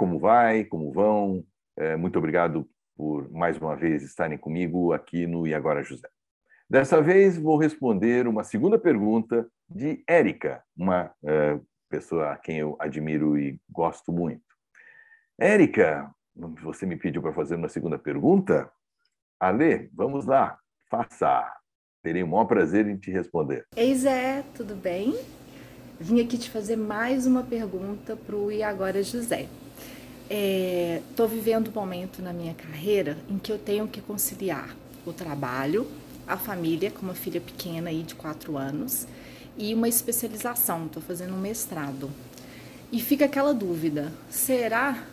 como vai? Como vão? É, muito obrigado por mais uma vez estarem comigo aqui no E Agora José. Dessa vez vou responder uma segunda pergunta de Érica, uma é, pessoa a quem eu admiro e gosto muito. Érica, você me pediu para fazer uma segunda pergunta? Ale, vamos lá, faça. Terei o maior prazer em te responder. Ei Zé, tudo bem? Vim aqui te fazer mais uma pergunta para o E Agora José estou é, vivendo um momento na minha carreira em que eu tenho que conciliar o trabalho, a família, com uma filha pequena aí de quatro anos, e uma especialização. Estou fazendo um mestrado. E fica aquela dúvida: será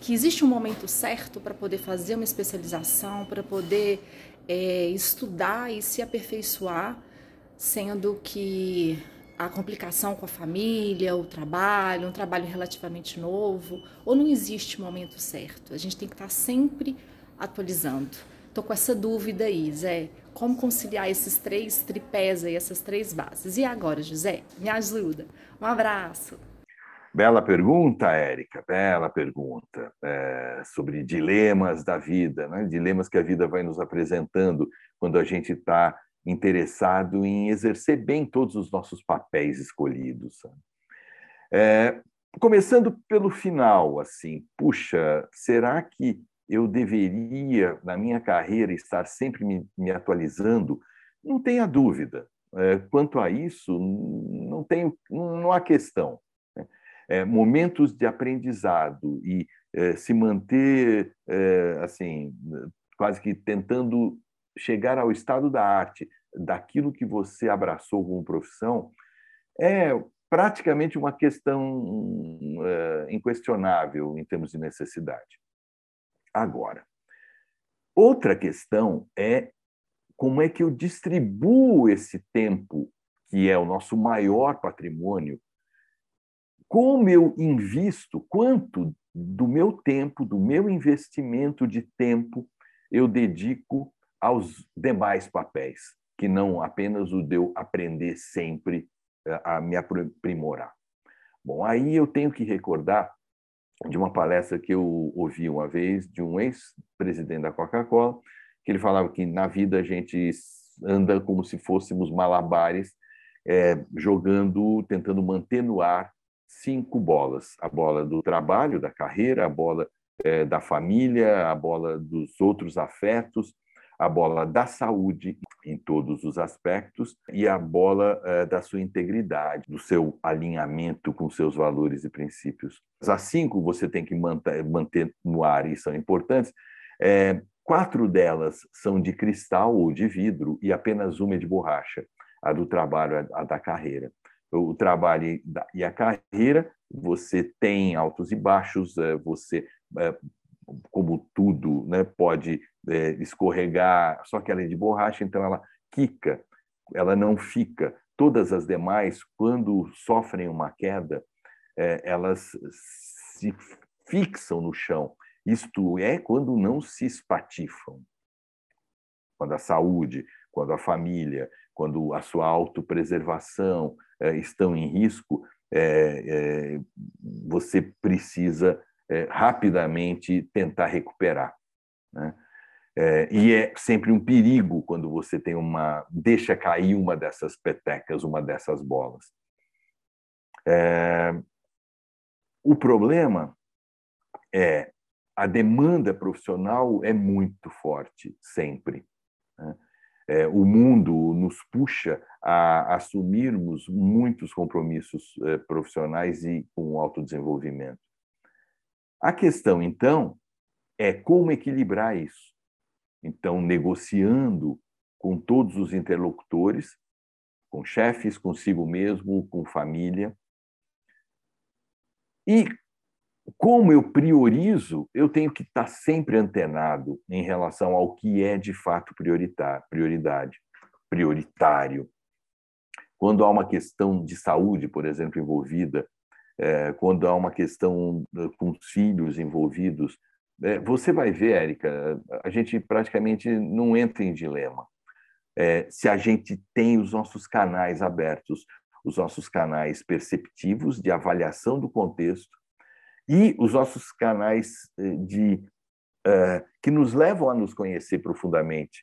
que existe um momento certo para poder fazer uma especialização, para poder é, estudar e se aperfeiçoar, sendo que a complicação com a família, o trabalho, um trabalho relativamente novo, ou não existe momento certo? A gente tem que estar sempre atualizando. Estou com essa dúvida aí, Zé. Como conciliar esses três tripés aí, essas três bases? E agora, José? Me ajuda. Um abraço. Bela pergunta, Érica, bela pergunta é, sobre dilemas da vida, né? dilemas que a vida vai nos apresentando quando a gente está interessado em exercer bem todos os nossos papéis escolhidos. É, começando pelo final, assim, puxa, será que eu deveria, na minha carreira, estar sempre me, me atualizando? Não tenha dúvida. É, quanto a isso, não, tem, não há questão. Né? É, momentos de aprendizado e é, se manter, é, assim, quase que tentando chegar ao estado da arte, daquilo que você abraçou como profissão, é praticamente uma questão é, inquestionável em termos de necessidade. Agora, outra questão é como é que eu distribuo esse tempo, que é o nosso maior patrimônio, como eu invisto, quanto do meu tempo, do meu investimento de tempo, eu dedico aos demais papéis, que não apenas o de eu aprender sempre eh, a me aprimorar. Bom, aí eu tenho que recordar de uma palestra que eu ouvi uma vez de um ex-presidente da Coca-Cola, que ele falava que na vida a gente anda como se fôssemos malabares, é, jogando, tentando manter no ar cinco bolas: a bola do trabalho, da carreira, a bola é, da família, a bola dos outros afetos, a bola da saúde em todos os aspectos e a bola é, da sua integridade, do seu alinhamento com seus valores e princípios. As cinco você tem que manter, manter no ar e são importantes. É, quatro delas são de cristal ou de vidro e apenas uma é de borracha, a do trabalho, a da carreira. O trabalho e a carreira, você tem altos e baixos, é, você como tudo, né, pode é, escorregar, só que ela é de borracha, então ela quica, ela não fica. Todas as demais, quando sofrem uma queda, é, elas se fixam no chão. Isto é quando não se espatifam. Quando a saúde, quando a família, quando a sua autopreservação é, estão em risco, é, é, você precisa é, rapidamente tentar recuperar. Né? É, e é sempre um perigo quando você tem uma deixa cair uma dessas petecas, uma dessas bolas. É, o problema é a demanda profissional é muito forte sempre. Né? É, o mundo nos puxa a assumirmos muitos compromissos é, profissionais e com autodesenvolvimento. A questão, então, é como equilibrar isso. Então, negociando com todos os interlocutores, com chefes, consigo mesmo, com família. E como eu priorizo, eu tenho que estar sempre antenado em relação ao que é de fato prioritário, prioridade, prioritário. Quando há uma questão de saúde, por exemplo, envolvida, é, quando há uma questão com os filhos envolvidos, é, você vai ver, Érica, a gente praticamente não entra em dilema. É, se a gente tem os nossos canais abertos, os nossos canais perceptivos de avaliação do contexto, E os nossos canais eh, de uh, que nos levam a nos conhecer profundamente.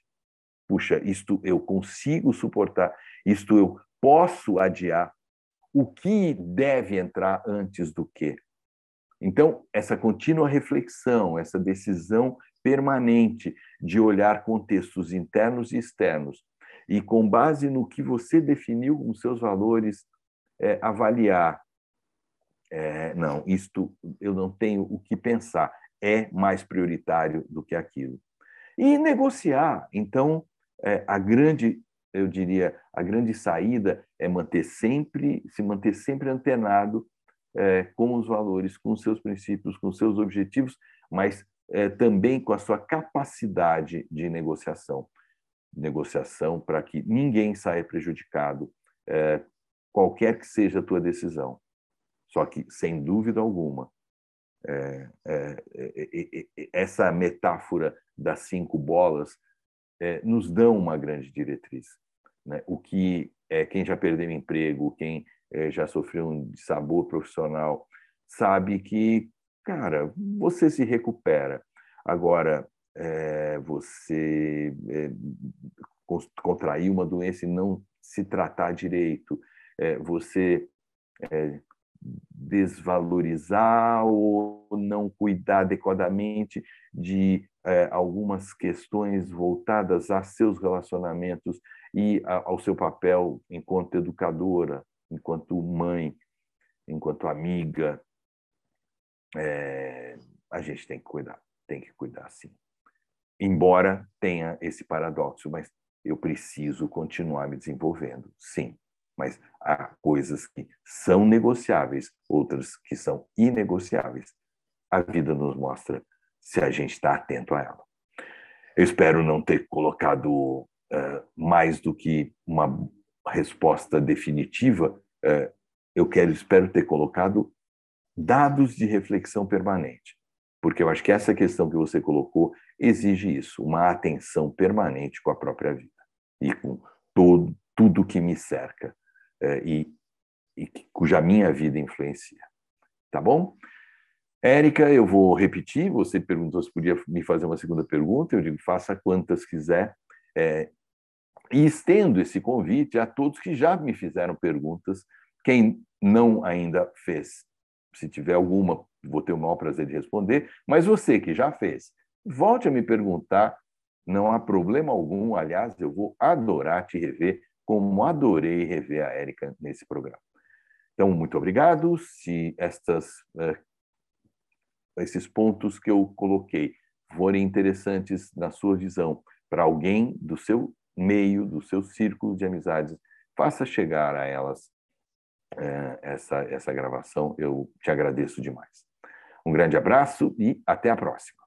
Puxa, isto eu consigo suportar, isto eu posso adiar. O que deve entrar antes do que? Então, essa contínua reflexão, essa decisão permanente de olhar contextos internos e externos e, com base no que você definiu como seus valores, é, avaliar. É, não, isto eu não tenho o que pensar, é mais prioritário do que aquilo. E negociar. Então, é, a grande, eu diria, a grande saída é manter sempre, se manter sempre antenado é, com os valores, com os seus princípios, com os seus objetivos, mas é, também com a sua capacidade de negociação. Negociação para que ninguém saia prejudicado, é, qualquer que seja a tua decisão. Só que, sem dúvida alguma, é, é, é, é essa metáfora das cinco bolas nos dá uma grande diretriz. Né? O que quem já perdeu emprego, quem já sofreu um sabor profissional, sabe que, cara, você se recupera. Agora, você contrair uma doença e não se tratar direito, você desvalorizar ou não cuidar adequadamente de é, algumas questões voltadas a seus relacionamentos e a, ao seu papel enquanto educadora, enquanto mãe, enquanto amiga. É, a gente tem que cuidar, tem que cuidar sim. Embora tenha esse paradoxo, mas eu preciso continuar me desenvolvendo, sim mas há coisas que são negociáveis, outras que são inegociáveis. A vida nos mostra se a gente está atento a ela. Eu espero não ter colocado uh, mais do que uma resposta definitiva. Uh, eu quero, espero ter colocado dados de reflexão permanente, porque eu acho que essa questão que você colocou exige isso, uma atenção permanente com a própria vida e com todo tudo que me cerca. É, e, e cuja minha vida influencia. Tá bom? Érica, eu vou repetir. Você perguntou se podia me fazer uma segunda pergunta. Eu digo, faça quantas quiser. É, e estendo esse convite a todos que já me fizeram perguntas. Quem não ainda fez, se tiver alguma, vou ter o maior prazer de responder. Mas você que já fez, volte a me perguntar. Não há problema algum. Aliás, eu vou adorar te rever como adorei rever a Érica nesse programa. Então, muito obrigado. Se estas, uh, esses pontos que eu coloquei forem interessantes na sua visão para alguém do seu meio, do seu círculo de amizades. Faça chegar a elas é, essa, essa gravação. Eu te agradeço demais. Um grande abraço e até a próxima.